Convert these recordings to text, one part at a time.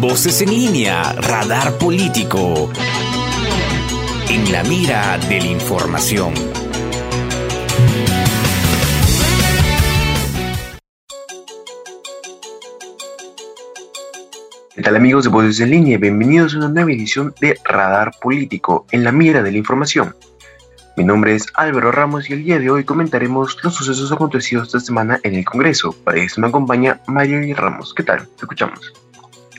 Voces en línea, radar político. En la mira de la información. ¿Qué tal amigos de Voces en línea? Bienvenidos a una nueva edición de Radar Político, en la mira de la información. Mi nombre es Álvaro Ramos y el día de hoy comentaremos los sucesos acontecidos esta semana en el Congreso. Para eso me acompaña María Ramos. ¿Qué tal? Te escuchamos.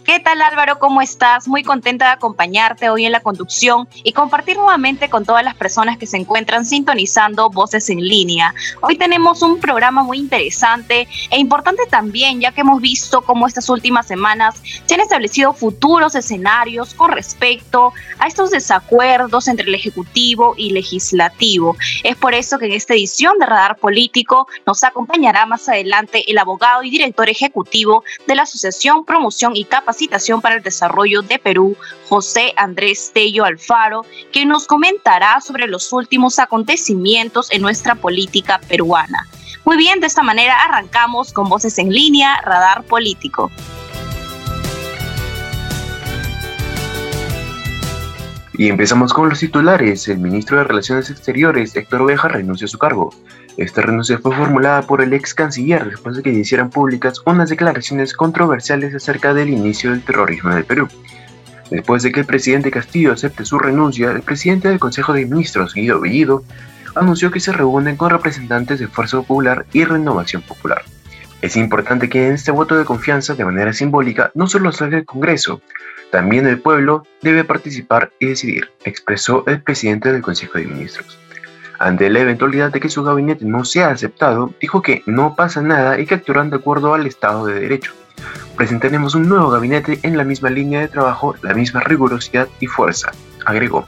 ¿Qué tal Álvaro? ¿Cómo estás? Muy contenta de acompañarte hoy en la conducción y compartir nuevamente con todas las personas que se encuentran sintonizando Voces en línea. Hoy tenemos un programa muy interesante e importante también ya que hemos visto cómo estas últimas semanas se han establecido futuros escenarios con respecto a estos desacuerdos entre el Ejecutivo y Legislativo. Es por eso que en esta edición de Radar Político nos acompañará más adelante el abogado y director ejecutivo de la Asociación Promoción y Capacitación Para el Desarrollo de Perú, José Andrés Tello Alfaro, que nos comentará sobre los últimos acontecimientos en nuestra política peruana. Muy bien, de esta manera arrancamos con Voces en línea, Radar Político. Y empezamos con los titulares. El ministro de Relaciones Exteriores, Héctor Oveja, renuncia a su cargo. Esta renuncia fue formulada por el ex canciller después de que hicieran públicas unas declaraciones controversiales acerca del inicio del terrorismo en el Perú. Después de que el presidente Castillo acepte su renuncia, el presidente del Consejo de Ministros, Guido Bellido, anunció que se reúnen con representantes de Fuerza Popular y Renovación Popular. Es importante que en este voto de confianza, de manera simbólica, no solo salga el Congreso, también el pueblo debe participar y decidir, expresó el presidente del Consejo de Ministros. Ante la eventualidad de que su gabinete no sea aceptado, dijo que no pasa nada y que actuarán de acuerdo al Estado de Derecho. Presentaremos un nuevo gabinete en la misma línea de trabajo, la misma rigurosidad y fuerza, agregó.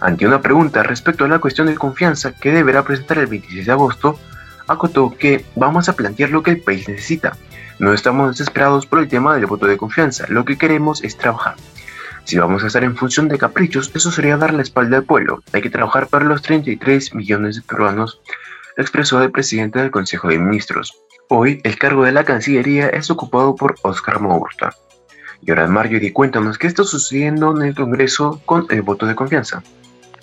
Ante una pregunta respecto a la cuestión de confianza que deberá presentar el 26 de agosto, acotó que vamos a plantear lo que el país necesita. No estamos desesperados por el tema del voto de confianza, lo que queremos es trabajar. Si vamos a estar en función de caprichos, eso sería dar la espalda al pueblo. Hay que trabajar para los 33 millones de peruanos, expresó el presidente del Consejo de Ministros. Hoy, el cargo de la Cancillería es ocupado por Oscar Mogurta. Y ahora, Mario, cuéntanos qué está sucediendo en el Congreso con el voto de confianza.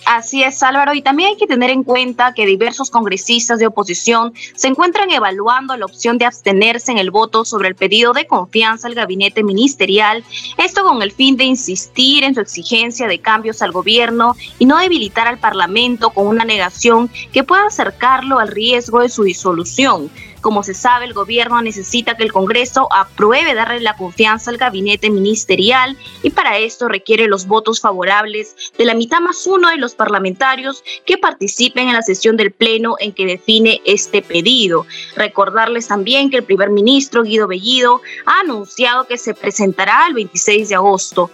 Así es, Álvaro, y también hay que tener en cuenta que diversos congresistas de oposición se encuentran evaluando la opción de abstenerse en el voto sobre el pedido de confianza al gabinete ministerial, esto con el fin de insistir en su exigencia de cambios al gobierno y no debilitar al Parlamento con una negación que pueda acercarlo al riesgo de su disolución. Como se sabe, el gobierno necesita que el Congreso apruebe darle la confianza al gabinete ministerial y para esto requiere los votos favorables de la mitad más uno de los parlamentarios que participen en la sesión del Pleno en que define este pedido. Recordarles también que el primer ministro Guido Bellido ha anunciado que se presentará el 26 de agosto.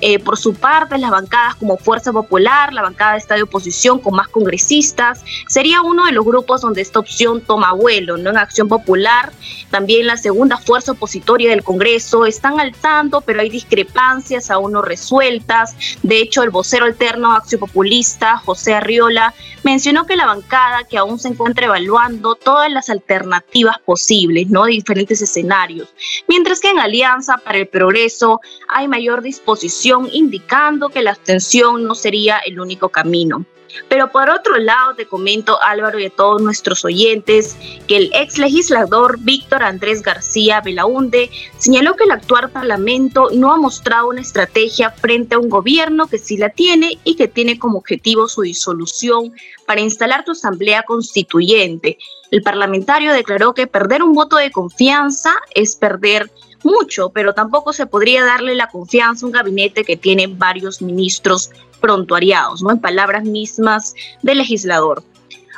Eh, por su parte, las bancadas como Fuerza Popular, la bancada Estado de Oposición con más congresistas, sería uno de los grupos donde esta opción toma vuelo, ¿no? En Acción Popular, también la segunda fuerza opositoria del Congreso, están al tanto, pero hay discrepancias aún no resueltas. De hecho, el vocero alterno Acción Populista, José Arriola, mencionó que la bancada que aún se encuentra evaluando todas las alternativas posibles, ¿no? De diferentes escenarios. Mientras que en Alianza para el Progreso hay mayor disposición indicando que la abstención no sería el único camino. Pero por otro lado, te comento, Álvaro, y a todos nuestros oyentes, que el ex legislador Víctor Andrés García Belaunde señaló que el actual Parlamento no ha mostrado una estrategia frente a un gobierno que sí la tiene y que tiene como objetivo su disolución para instalar tu asamblea constituyente. El parlamentario declaró que perder un voto de confianza es perder mucho, pero tampoco se podría darle la confianza a un gabinete que tiene varios ministros prontuariados, ¿no? En palabras mismas del legislador.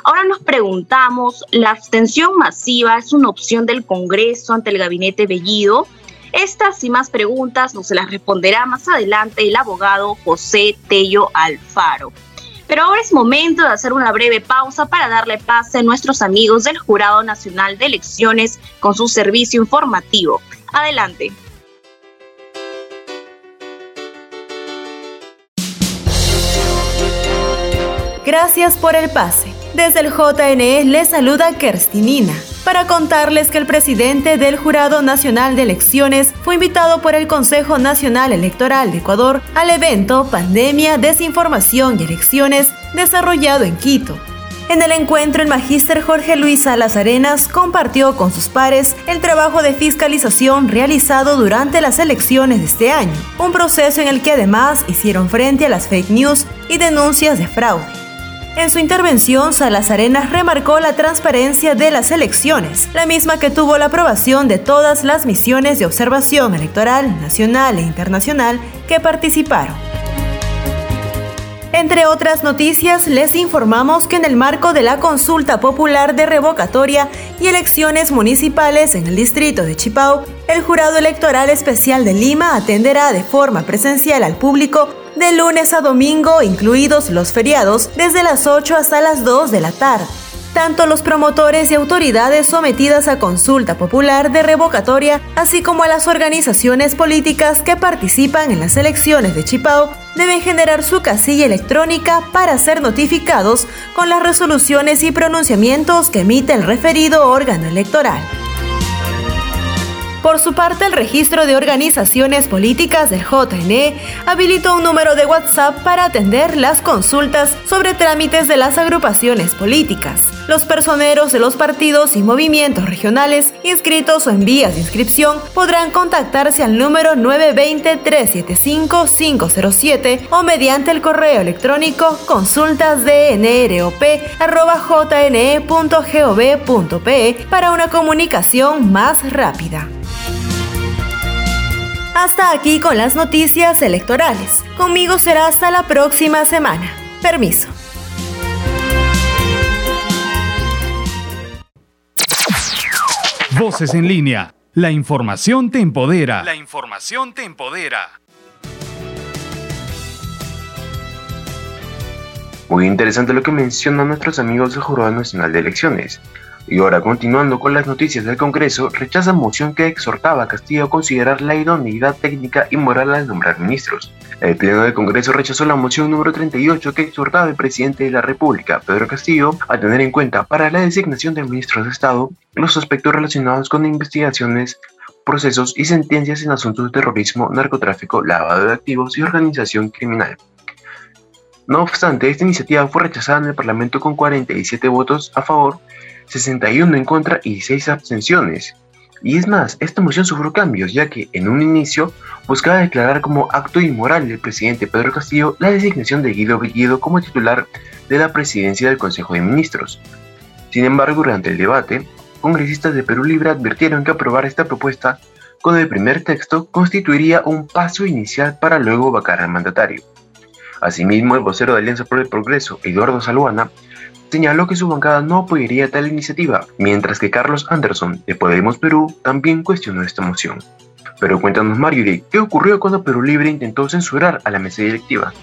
Ahora nos preguntamos, ¿la abstención masiva es una opción del Congreso ante el gabinete Bellido? Estas y más preguntas nos las responderá más adelante el abogado José Tello Alfaro. Pero ahora es momento de hacer una breve pausa para darle pase a nuestros amigos del Jurado Nacional de Elecciones con su servicio informativo. Adelante. Gracias por el pase. Desde el JNE le saluda Kerstinina. para contarles que el presidente del Jurado Nacional de Elecciones fue invitado por el Consejo Nacional Electoral de Ecuador al evento Pandemia, Desinformación y Elecciones desarrollado en Quito. En el encuentro, el magíster Jorge Luis Salas Arenas compartió con sus pares el trabajo de fiscalización realizado durante las elecciones de este año, un proceso en el que además hicieron frente a las fake news y denuncias de fraude. En su intervención, Salas Arenas remarcó la transparencia de las elecciones, la misma que tuvo la aprobación de todas las misiones de observación electoral nacional e internacional que participaron. Entre otras noticias, les informamos que en el marco de la consulta popular de revocatoria y elecciones municipales en el distrito de Chipao, el Jurado Electoral Especial de Lima atenderá de forma presencial al público de lunes a domingo, incluidos los feriados, desde las 8 hasta las 2 de la tarde. Tanto los promotores y autoridades sometidas a consulta popular de revocatoria, así como a las organizaciones políticas que participan en las elecciones de Chipao, deben generar su casilla electrónica para ser notificados con las resoluciones y pronunciamientos que emite el referido órgano electoral. Por su parte, el registro de organizaciones políticas del JNE habilitó un número de WhatsApp para atender las consultas sobre trámites de las agrupaciones políticas. Los personeros de los partidos y movimientos regionales inscritos o en vías de inscripción podrán contactarse al número 920-375-507 o mediante el correo electrónico consultasdnrop.jne.gov.pe para una comunicación más rápida. Hasta aquí con las noticias electorales. Conmigo será hasta la próxima semana. Permiso. Voces en línea. La información te empodera. La información te empodera. Muy interesante lo que mencionan nuestros amigos del Jurado Nacional de Elecciones. Y ahora, continuando con las noticias del Congreso, rechaza moción que exhortaba a Castillo a considerar la idoneidad técnica y moral al nombrar ministros. El Pleno del Congreso rechazó la moción número 38 que exhortaba al presidente de la República, Pedro Castillo, a tener en cuenta para la designación de ministros de Estado los aspectos relacionados con investigaciones procesos y sentencias en asuntos de terrorismo, narcotráfico, lavado de activos y organización criminal. No obstante, esta iniciativa fue rechazada en el Parlamento con 47 votos a favor 61 en contra y 6 abstenciones. Y es más, esta moción sufrió cambios, ya que en un inicio buscaba declarar como acto inmoral del presidente Pedro Castillo la designación de Guido Bellido como titular de la presidencia del Consejo de Ministros. Sin embargo, durante el debate, congresistas de Perú Libre advirtieron que aprobar esta propuesta con el primer texto constituiría un paso inicial para luego vacar al mandatario. Asimismo, el vocero de Alianza por el Progreso, Eduardo Saluana, señaló que su bancada no apoyaría tal iniciativa, mientras que Carlos Anderson, de Podemos Perú, también cuestionó esta moción. Pero cuéntanos, Mario, ¿qué ocurrió cuando Perú Libre intentó censurar a la mesa directiva?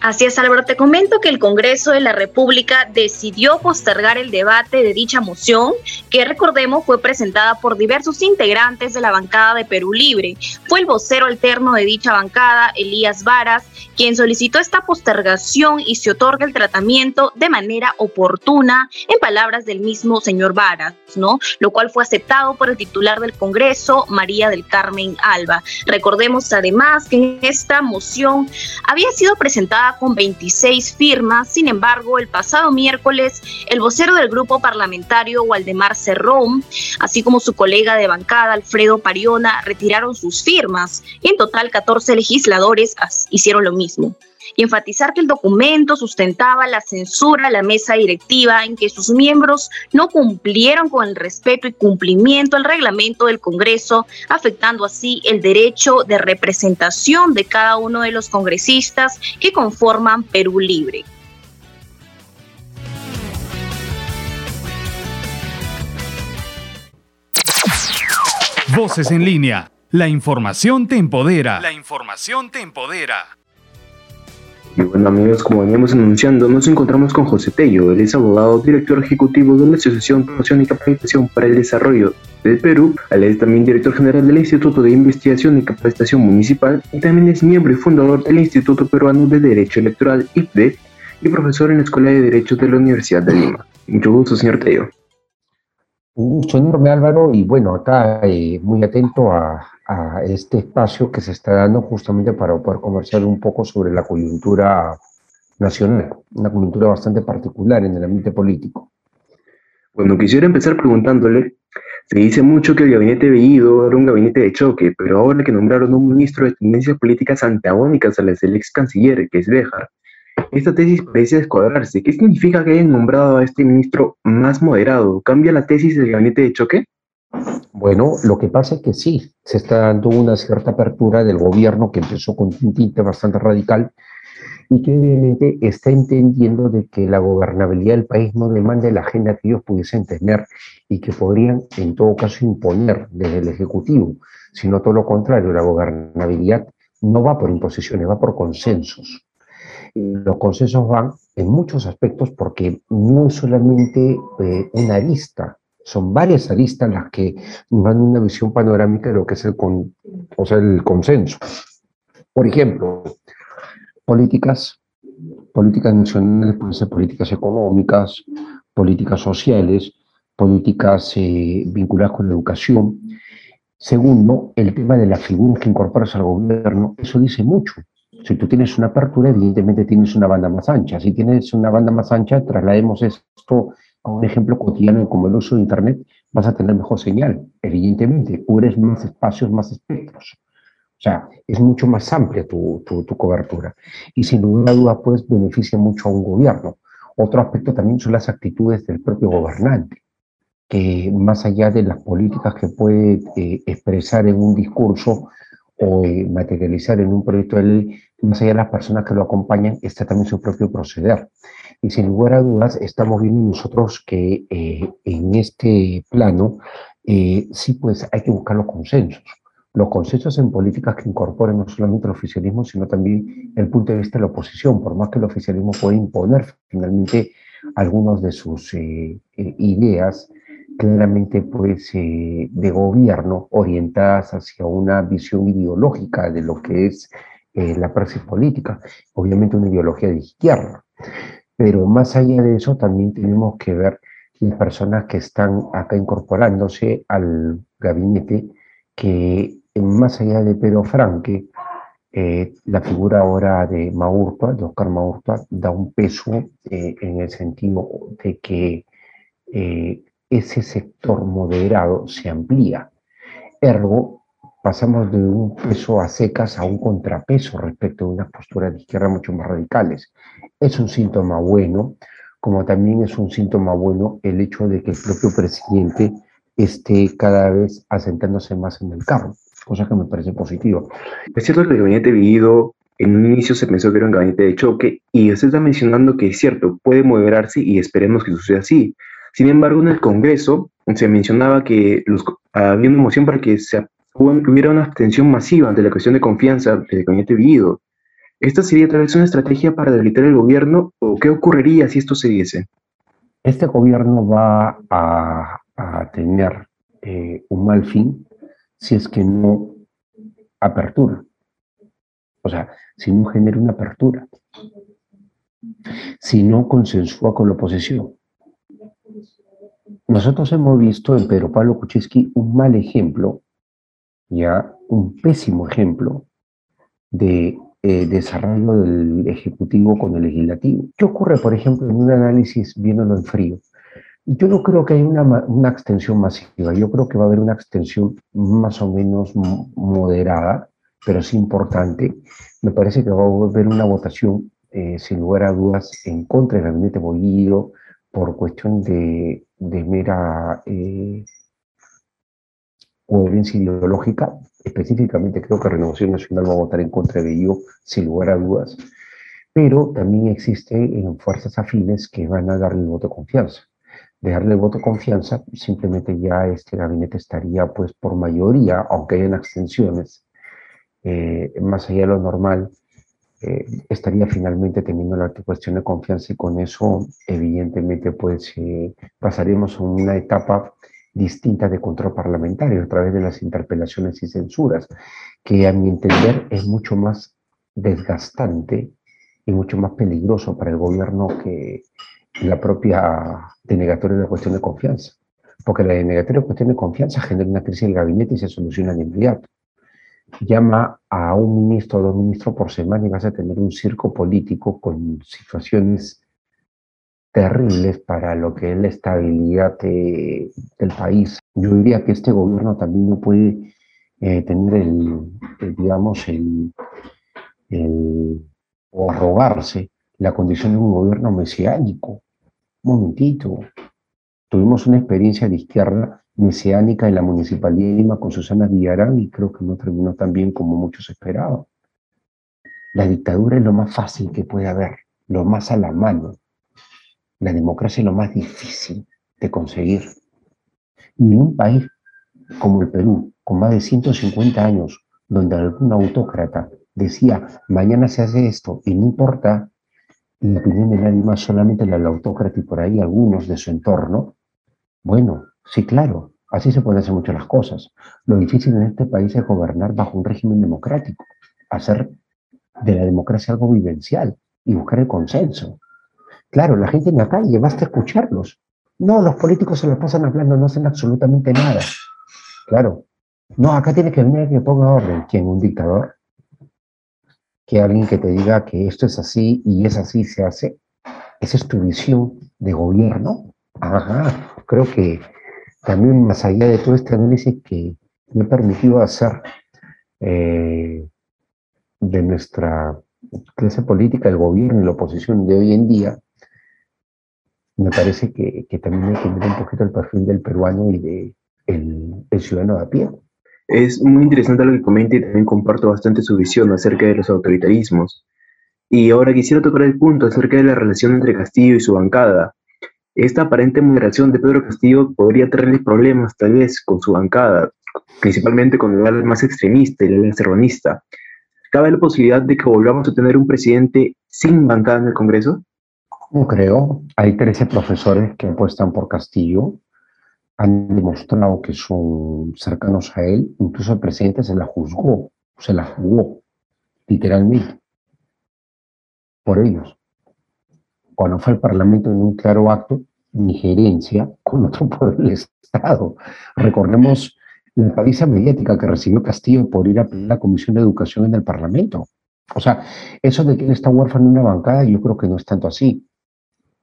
Así es, Álvaro. Te comento que el Congreso de la República decidió postergar el debate de dicha moción, que recordemos fue presentada por diversos integrantes de la bancada de Perú Libre. Fue el vocero alterno de dicha bancada, Elías Varas, quien solicitó esta postergación y se otorga el tratamiento de manera oportuna, en palabras del mismo señor Varas, ¿no? Lo cual fue aceptado por el titular del Congreso, María del Carmen Alba. Recordemos además que esta moción había sido presentada con 26 firmas. Sin embargo, el pasado miércoles, el vocero del grupo parlamentario, Waldemar Cerrón, así como su colega de bancada, Alfredo Pariona, retiraron sus firmas en total 14 legisladores hicieron lo mismo y enfatizar que el documento sustentaba la censura a la mesa directiva en que sus miembros no cumplieron con el respeto y cumplimiento al reglamento del Congreso, afectando así el derecho de representación de cada uno de los congresistas que conforman Perú Libre. Voces en línea. La información te empodera. La información te empodera. Y bueno amigos, como veníamos anunciando, nos encontramos con José Tello, él es abogado, director ejecutivo de la Asociación Promoción y Capacitación para el Desarrollo del Perú, él es también director general del Instituto de Investigación y Capacitación Municipal y también es miembro y fundador del Instituto Peruano de Derecho Electoral, IPDE, y profesor en la Escuela de Derecho de la Universidad de Lima. Mucho gusto, señor Tello. Un gusto enorme Álvaro y bueno, acá eh, muy atento a, este espacio que se está dando justamente para poder conversar un poco sobre la coyuntura nacional, una coyuntura bastante particular en el ambiente político. Bueno, quisiera empezar preguntándole, se dice mucho que el gabinete Bellido era un gabinete de choque, pero ahora que nombraron un ministro de tendencias políticas antagónicas a las del ex canciller, que es Béjar, esta tesis parece descuadrarse. ¿Qué significa que hayan nombrado a este ministro más moderado? ¿Cambia la tesis del gabinete de choque? Bueno, lo que pasa es que sí, se está dando una cierta apertura del gobierno que empezó con un tinte bastante radical y que obviamente está entendiendo de que la gobernabilidad del país no demanda la agenda que ellos pudiesen tener y que podrían en todo caso imponer desde el Ejecutivo, sino todo lo contrario, la gobernabilidad no va por imposiciones, va por consensos. Los consensos van en muchos aspectos porque no es solamente eh, una arista, son varias aristas las que dan una visión panorámica de lo que es el, o sea, el consenso. Por ejemplo, políticas, políticas nacionales pueden ser políticas económicas, políticas sociales, políticas eh, vinculadas con la educación. Segundo, el tema de las figuras que incorporas al gobierno, eso dice mucho. Si tú tienes una apertura, evidentemente tienes una banda más ancha. Si tienes una banda más ancha, traslademos esto a un ejemplo cotidiano como el uso de Internet, vas a tener mejor señal, evidentemente, cubres más espacios, más espectros. O sea, es mucho más amplia tu, tu, cobertura. Y sin duda duda, pues beneficia mucho a un gobierno. Otro aspecto también son las actitudes del propio gobernante, que más allá de las políticas que puede eh, expresar en un discurso eh, materializar en un proyecto de ley, más allá de las personas que lo acompañan, está también su propio proceder. Y sin lugar a dudas, estamos viendo nosotros que eh, en este plano, sí, pues hay que buscar los consensos los consensos en políticas que incorporen no solamente el oficialismo, sino también el punto de vista de la oposición, por más que el oficialismo pueda imponer finalmente algunas de sus eh, eh, ideas claramente pues eh, de gobierno orientadas hacia una visión ideológica de lo que es la praxis política, obviamente una ideología de izquierda. Pero más allá de eso también tenemos que ver las personas que están acá incorporándose al gabinete que más allá de Pedro Franque, eh, la figura ahora de Maurtua, de Oscar Maurtua, da un peso eh, en el sentido de que eh, ese sector moderado se amplía. Ergo, pasamos de un peso a secas a un contrapeso respecto a unas posturas de izquierda mucho más radicales. Es un síntoma bueno, como también es un síntoma bueno el hecho de que el propio presidente esté cada vez asentándose más en el carro cosa que me parece positiva. Es cierto que el gabinete vivido en un inicio se pensó que era un gabinete de choque y usted está mencionando que es cierto, puede moderarse y esperemos que suceda así. Sin embargo, en el Congreso se mencionaba que había una moción para que se, hubiera una abstención masiva ante la cuestión de confianza del gabinete vivido. ¿Esta sería tal vez una estrategia para debilitar el gobierno o qué ocurriría si esto se diese? Este gobierno va a, a tener eh, un mal fin si es que no apertura. O sea, si no genera una apertura. Si no consensúa con la oposición. Nosotros hemos visto en Pedro Pablo Kuczynski un mal ejemplo, ya un pésimo ejemplo de eh, desarrollo del Ejecutivo con el Legislativo. ¿Qué ocurre, por ejemplo, en un análisis viéndolo en frío? Yo no creo que haya una, una, extensión masiva, yo creo que va a haber una extensión más o menos moderada, pero sí importante. Me parece que va a haber una votación, eh, sin lugar a dudas, en contra del gabinete Bollido por cuestión de, de mera eh, coherencia ideológica. Específicamente creo que Renovación Nacional va a votar en contra de ello, sin lugar a dudas. Pero también existen fuerzas afines que van a darle el voto de confianza de darle voto de confianza, simplemente ya este gabinete estaría pues por mayoría, aunque hayan abstenciones, eh, más allá de lo normal, eh, estaría finalmente teniendo la cuestión de confianza y con eso evidentemente pues eh, pasaríamos a una etapa distinta de control parlamentario a través de las interpelaciones y censuras, que a mi entender es mucho más desgastante y mucho más peligroso para el gobierno que la propia denegatoria de la cuestión de confianza. porque la denegatoria de cuestión de confianza genera una crisis del gabinete y se soluciona de inmediato. Llama a un ministro o dos ministros por semana y vas a tener un circo político con situaciones terribles para lo que es la estabilidad del país. Yo diría que este gobierno también no puede eh, tener el, digamos, el, o arrogarse la condición de un gobierno mesiánico. Un momentito. Tuvimos una experiencia de izquierda mesiánica en la Municipalidad de Lima con Susana Villarán y creo que no terminó tan bien como muchos esperaban. La dictadura es lo más fácil que puede haber, lo más a la mano. La democracia es lo más difícil de conseguir. Y en un país como el Perú, con más de 150 años, donde algún autócrata decía, mañana se hace esto y no importa la opinión de nadie más, solamente la del autócrata y por ahí algunos de su entorno, bueno, sí, claro, así se pueden hacer muchas las cosas. Lo difícil en este país es gobernar bajo un régimen democrático, hacer de la democracia algo vivencial y buscar el consenso. Claro, la gente en la calle, basta escucharlos. No, los políticos se lo pasan hablando, no hacen absolutamente nada. Claro. No, acá tiene que venir que ponga orden. ¿Quién? ¿Un dictador? Que alguien que te diga que esto es así y es así se hace. Esa es tu visión de gobierno. Ajá. Creo que también más allá de todo este análisis que me ha permitido hacer eh, de nuestra clase política, el gobierno y la oposición de hoy en día, me parece que, también hay que ver un poquito el perfil del peruano y de el, ciudadano de a pie. Es muy interesante lo que comenta y también comparto bastante su visión acerca de los autoritarismos. Y ahora quisiera tocar el punto acerca de la relación entre Castillo y su bancada. Esta aparente moderación de Pedro Castillo podría traerle problemas tal vez con su bancada, principalmente con el ala más extremista y el ala serronista. ¿Cabe la posibilidad de que volvamos a tener un presidente sin bancada en el Congreso? No creo. Hay 13 profesores que apuestan por Castillo han demostrado que son cercanos a él, incluso el presidente se la juzgó, se la jugó, literalmente, por ellos. Cuando fue al Parlamento en un claro acto injerencia con otro poder del Estado. Recordemos la paliza mediática que recibió Castillo por ir a la Comisión de Educación en el Parlamento. O sea, eso de que está huérfano en una bancada, yo creo que no es tanto así.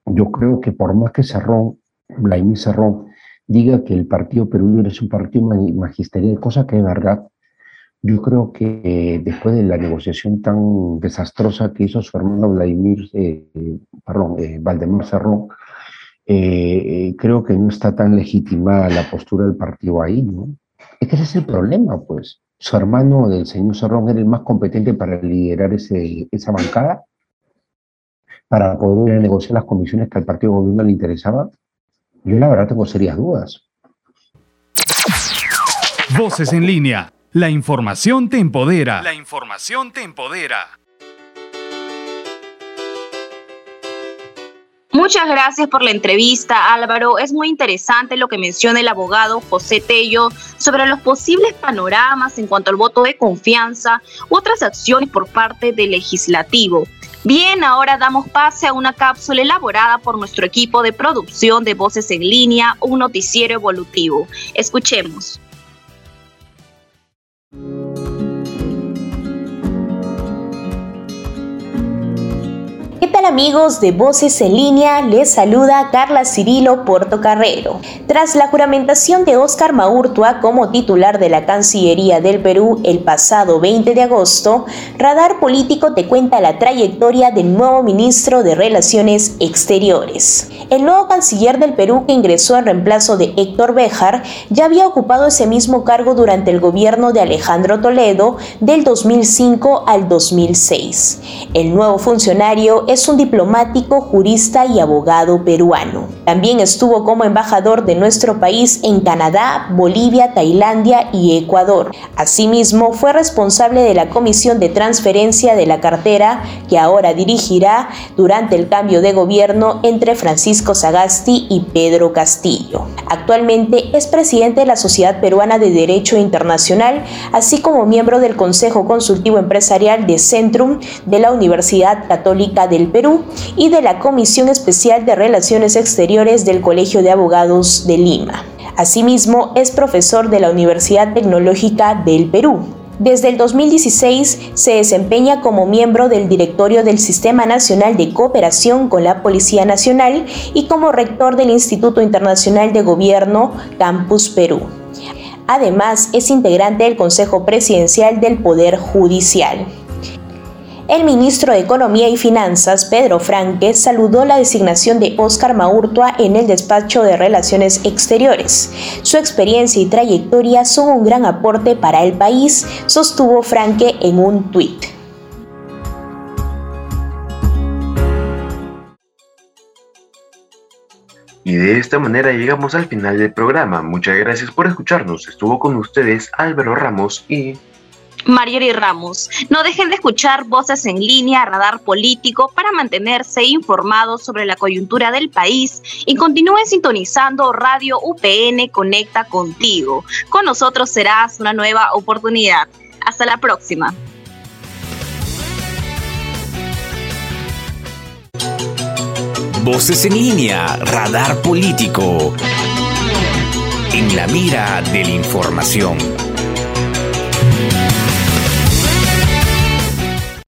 Yo creo que por más que Cerrón, Blaimí Cerrón, diga que el Partido Perú es un partido magisterial, cosa que es verdad. Yo creo que eh, después de la negociación tan desastrosa que hizo su hermano Vladimir, eh, perdón, eh, Valdemar Cerrón, creo que no está tan legitimada la postura del partido ahí, ¿no? Es que ese es el problema, pues. Su hermano del señor Cerrón era el más competente para liderar ese, esa bancada, para poder negociar las comisiones que al partido gobierno le interesaba, yo la verdad tengo serias dudas. Voces en línea. La información te empodera. La información te empodera. Muchas gracias por la entrevista, Álvaro. Es muy interesante lo que menciona el abogado José Tello sobre los posibles panoramas en cuanto al voto de confianza u otras acciones por parte del legislativo. Bien, ahora damos pase a una cápsula elaborada por nuestro equipo de producción de Voces en Línea, un noticiero evolutivo. Escuchemos. Amigos de Voces en Línea? Les saluda Carla Cirilo Portocarrero. Tras la juramentación de Óscar Maurtua como titular de la Cancillería del Perú el pasado 20 de agosto, Radar Político te cuenta la trayectoria del nuevo ministro de Relaciones Exteriores. El nuevo canciller del Perú que ingresó en reemplazo de Héctor Béjar ya había ocupado ese mismo cargo durante el gobierno de Alejandro Toledo del 2005 al 2006. El nuevo funcionario es un diplomático, jurista y abogado peruano. También estuvo como embajador de nuestro país en Canadá, Bolivia, Tailandia y Ecuador. Asimismo, fue responsable de la Comisión de Transferencia de la Cartera, que ahora dirigirá durante el cambio de gobierno entre Francisco Sagasti y Pedro Castillo. Actualmente es presidente de la Sociedad Peruana de Derecho Internacional, así como miembro del Consejo Consultivo Empresarial de Centrum de la Universidad Católica de Perú y de la Comisión Especial de Relaciones Exteriores del Colegio de Abogados de Lima. Asimismo, es profesor de la Universidad Tecnológica del Perú. Desde el 2016 se desempeña como miembro del directorio del Sistema Nacional de Cooperación con la Policía Nacional y como rector del Instituto Internacional de Gobierno Campus Perú. Además, es integrante del Consejo Presidencial del Poder Judicial. El ministro de Economía y Finanzas, Pedro Franque, saludó la designación de Óscar Maurtua en el despacho de Relaciones Exteriores. Su experiencia y trayectoria son un gran aporte para el país, sostuvo Franque en un tuit. Y de esta manera llegamos al final del programa. Muchas gracias por escucharnos. Estuvo con ustedes Álvaro Ramos y Mariori Ramos. No dejen de escuchar Voces en línea, Radar Político, para mantenerse informados sobre la coyuntura del país y continúen sintonizando Radio UPN Conecta contigo. Con nosotros serás una nueva oportunidad. Hasta la próxima. Voces en línea, Radar Político. En la mira de la información.